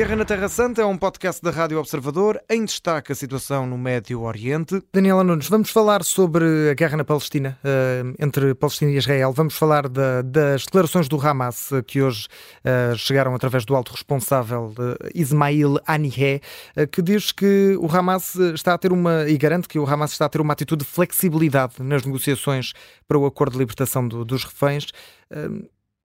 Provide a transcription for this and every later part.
Guerra na Terra Santa é um podcast da Rádio Observador em destaque a situação no Médio Oriente. Daniela Nunes, vamos falar sobre a guerra na Palestina, uh, entre Palestina e Israel. Vamos falar da, das declarações do Hamas, uh, que hoje uh, chegaram através do alto responsável Ismail Haniyeh, que diz que o Hamas está a ter uma, e garante que o Hamas está a ter uma atitude de flexibilidade nas negociações para o acordo de libertação do, dos reféns.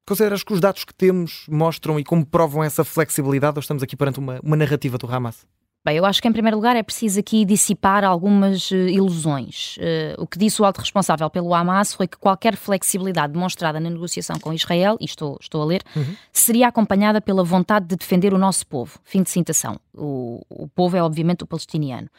Consideras que os dados que temos mostram e comprovam essa flexibilidade ou estamos aqui perante uma, uma narrativa do Hamas? Bem, eu acho que em primeiro lugar é preciso aqui dissipar algumas uh, ilusões. Uh, o que disse o alto responsável pelo Hamas foi que qualquer flexibilidade demonstrada na negociação com Israel, e estou, estou a ler, uhum. seria acompanhada pela vontade de defender o nosso povo. Fim de citação. O, o povo é obviamente o palestiniano.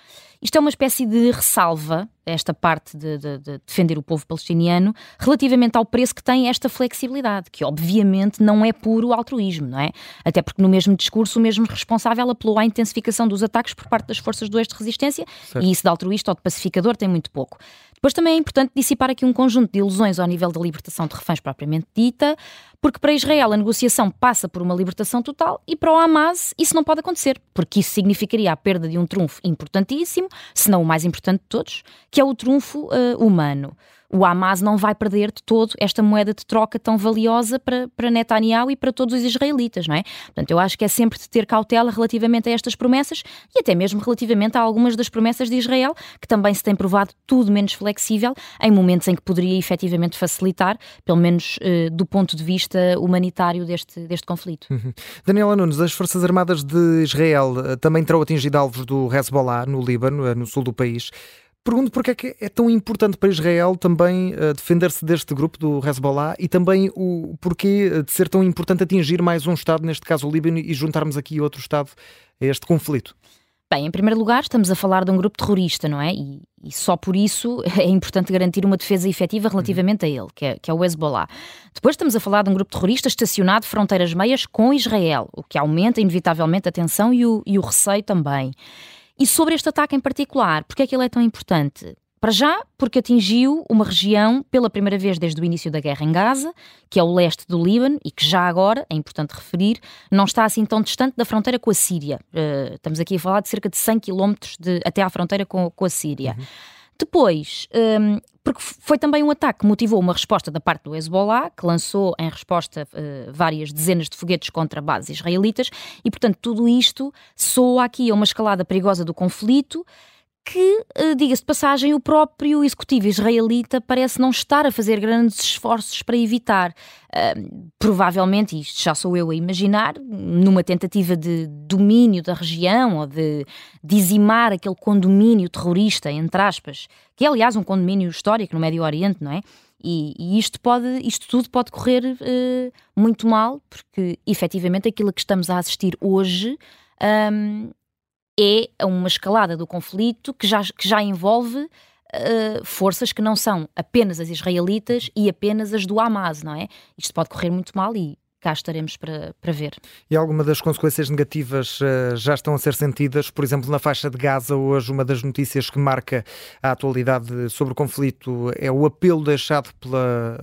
Isto é uma espécie de ressalva, esta parte de, de, de, defender o povo palestiniano, relativamente ao preço que tem esta flexibilidade, que obviamente não é puro altruísmo, não é? Até porque no mesmo discurso o mesmo responsável apelou à intensificação dos ataques por parte das forças do eixo de resistência certo. e isso de altruísta ou de pacificador tem muito pouco. Depois também é importante dissipar aqui um conjunto de ilusões ao nível da libertação de reféns propriamente dita, porque para Israel a negociação passa por uma libertação total e para o Hamas isso não pode acontecer, porque isso significaria a perda de um trunfo importantíssimo, se não o mais importante de todos, que é o trunfo uh, humano o Hamas não vai perder de todo esta moeda de troca tão valiosa para, para Netanyahu e para todos os israelitas, não é? Portanto, eu acho que é sempre de ter cautela relativamente a estas promessas e até mesmo relativamente a algumas das promessas de Israel, que também se tem provado tudo menos flexível em momentos em que poderia efetivamente facilitar, pelo menos eh, do ponto de vista humanitário deste, deste conflito. Uhum. Daniela Nunes, as Forças Armadas de Israel eh, também terão atingido alvos do Hezbollah no Líbano, eh, no sul do país. Pergunto porque é que é tão importante para Israel também uh, defender-se deste grupo do Hezbollah e também o porquê de ser tão importante atingir mais um Estado, neste caso o Líbano, e juntarmos aqui outro Estado a este conflito. Bem, em primeiro lugar, estamos a falar de um grupo terrorista, não é? E, e só por isso é importante garantir uma defesa efetiva relativamente a ele, que é, que é o Hezbollah. Depois estamos a falar de um grupo terrorista estacionado fronteiras meias com Israel, o que aumenta inevitavelmente a tensão e o, e o receio também. E sobre este ataque em particular, porque é que ele é tão importante? Para já, porque atingiu uma região pela primeira vez desde o início da guerra em Gaza, que é o leste do Líbano, e que já agora, é importante referir, não está assim tão distante da fronteira com a Síria. Uh, estamos aqui a falar de cerca de 100 quilómetros até à fronteira com, com a Síria. Uhum. Depois, um, porque foi também um ataque que motivou uma resposta da parte do Hezbollah, que lançou em resposta uh, várias dezenas de foguetes contra bases israelitas, e portanto tudo isto soa aqui a uma escalada perigosa do conflito que, eh, diga-se de passagem, o próprio executivo israelita parece não estar a fazer grandes esforços para evitar. Uh, provavelmente, isto já sou eu a imaginar, numa tentativa de domínio da região ou de dizimar aquele condomínio terrorista, entre aspas, que é aliás um condomínio histórico no Médio Oriente, não é? E, e isto, pode, isto tudo pode correr uh, muito mal, porque efetivamente aquilo a que estamos a assistir hoje. Um, é uma escalada do conflito que já, que já envolve uh, forças que não são apenas as israelitas e apenas as do Hamas, não é? Isto pode correr muito mal e cá estaremos para, para ver. E alguma das consequências negativas uh, já estão a ser sentidas? Por exemplo, na faixa de Gaza, hoje, uma das notícias que marca a atualidade sobre o conflito é o apelo deixado pela,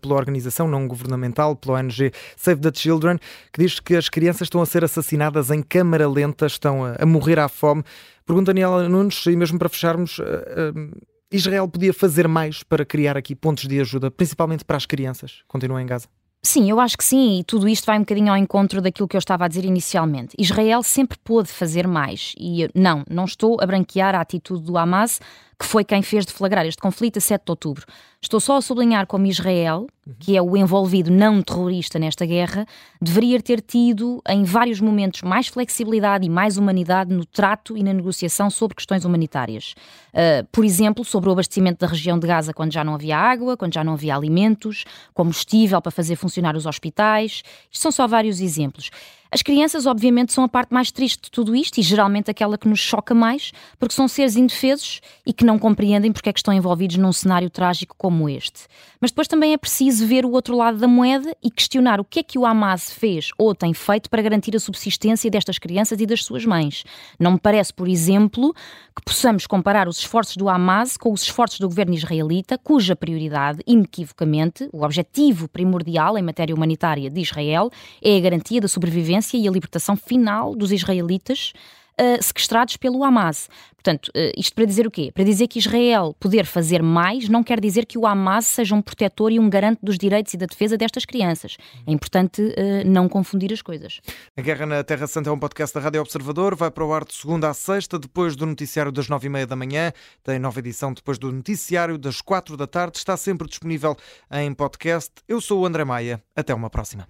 pela organização não governamental, pela ONG Save the Children, que diz que as crianças estão a ser assassinadas em câmara lenta, estão a, a morrer à fome. Pergunta Daniela Nunes, e mesmo para fecharmos, uh, uh, Israel podia fazer mais para criar aqui pontos de ajuda, principalmente para as crianças? Continuam em Gaza. Sim, eu acho que sim, e tudo isto vai um bocadinho ao encontro daquilo que eu estava a dizer inicialmente. Israel sempre pôde fazer mais, e não, não estou a branquear a atitude do Hamas, que foi quem fez deflagrar este conflito a 7 de outubro. Estou só a sublinhar como Israel, que é o envolvido não terrorista nesta guerra, deveria ter tido em vários momentos mais flexibilidade e mais humanidade no trato e na negociação sobre questões humanitárias. Uh, por exemplo, sobre o abastecimento da região de Gaza quando já não havia água, quando já não havia alimentos, combustível para fazer funcionar os hospitais. Isto são só vários exemplos. As crianças, obviamente, são a parte mais triste de tudo isto e geralmente aquela que nos choca mais, porque são seres indefesos e que não compreendem porque é que estão envolvidos num cenário trágico como este. Mas depois também é preciso ver o outro lado da moeda e questionar o que é que o Hamas fez ou tem feito para garantir a subsistência destas crianças e das suas mães. Não me parece, por exemplo, que possamos comparar os esforços do Hamas com os esforços do governo israelita, cuja prioridade, inequivocamente, o objetivo primordial em matéria humanitária de Israel é a garantia da sobrevivência independência e a libertação final dos israelitas uh, sequestrados pelo Hamas. Portanto, uh, isto para dizer o quê? Para dizer que Israel poder fazer mais não quer dizer que o Hamas seja um protetor e um garante dos direitos e da defesa destas crianças. É importante uh, não confundir as coisas. A Guerra na Terra Santa é um podcast da Rádio Observador. Vai para o ar de segunda a sexta, depois do noticiário das nove e meia da manhã. Tem nova edição depois do noticiário das quatro da tarde. Está sempre disponível em podcast. Eu sou o André Maia. Até uma próxima.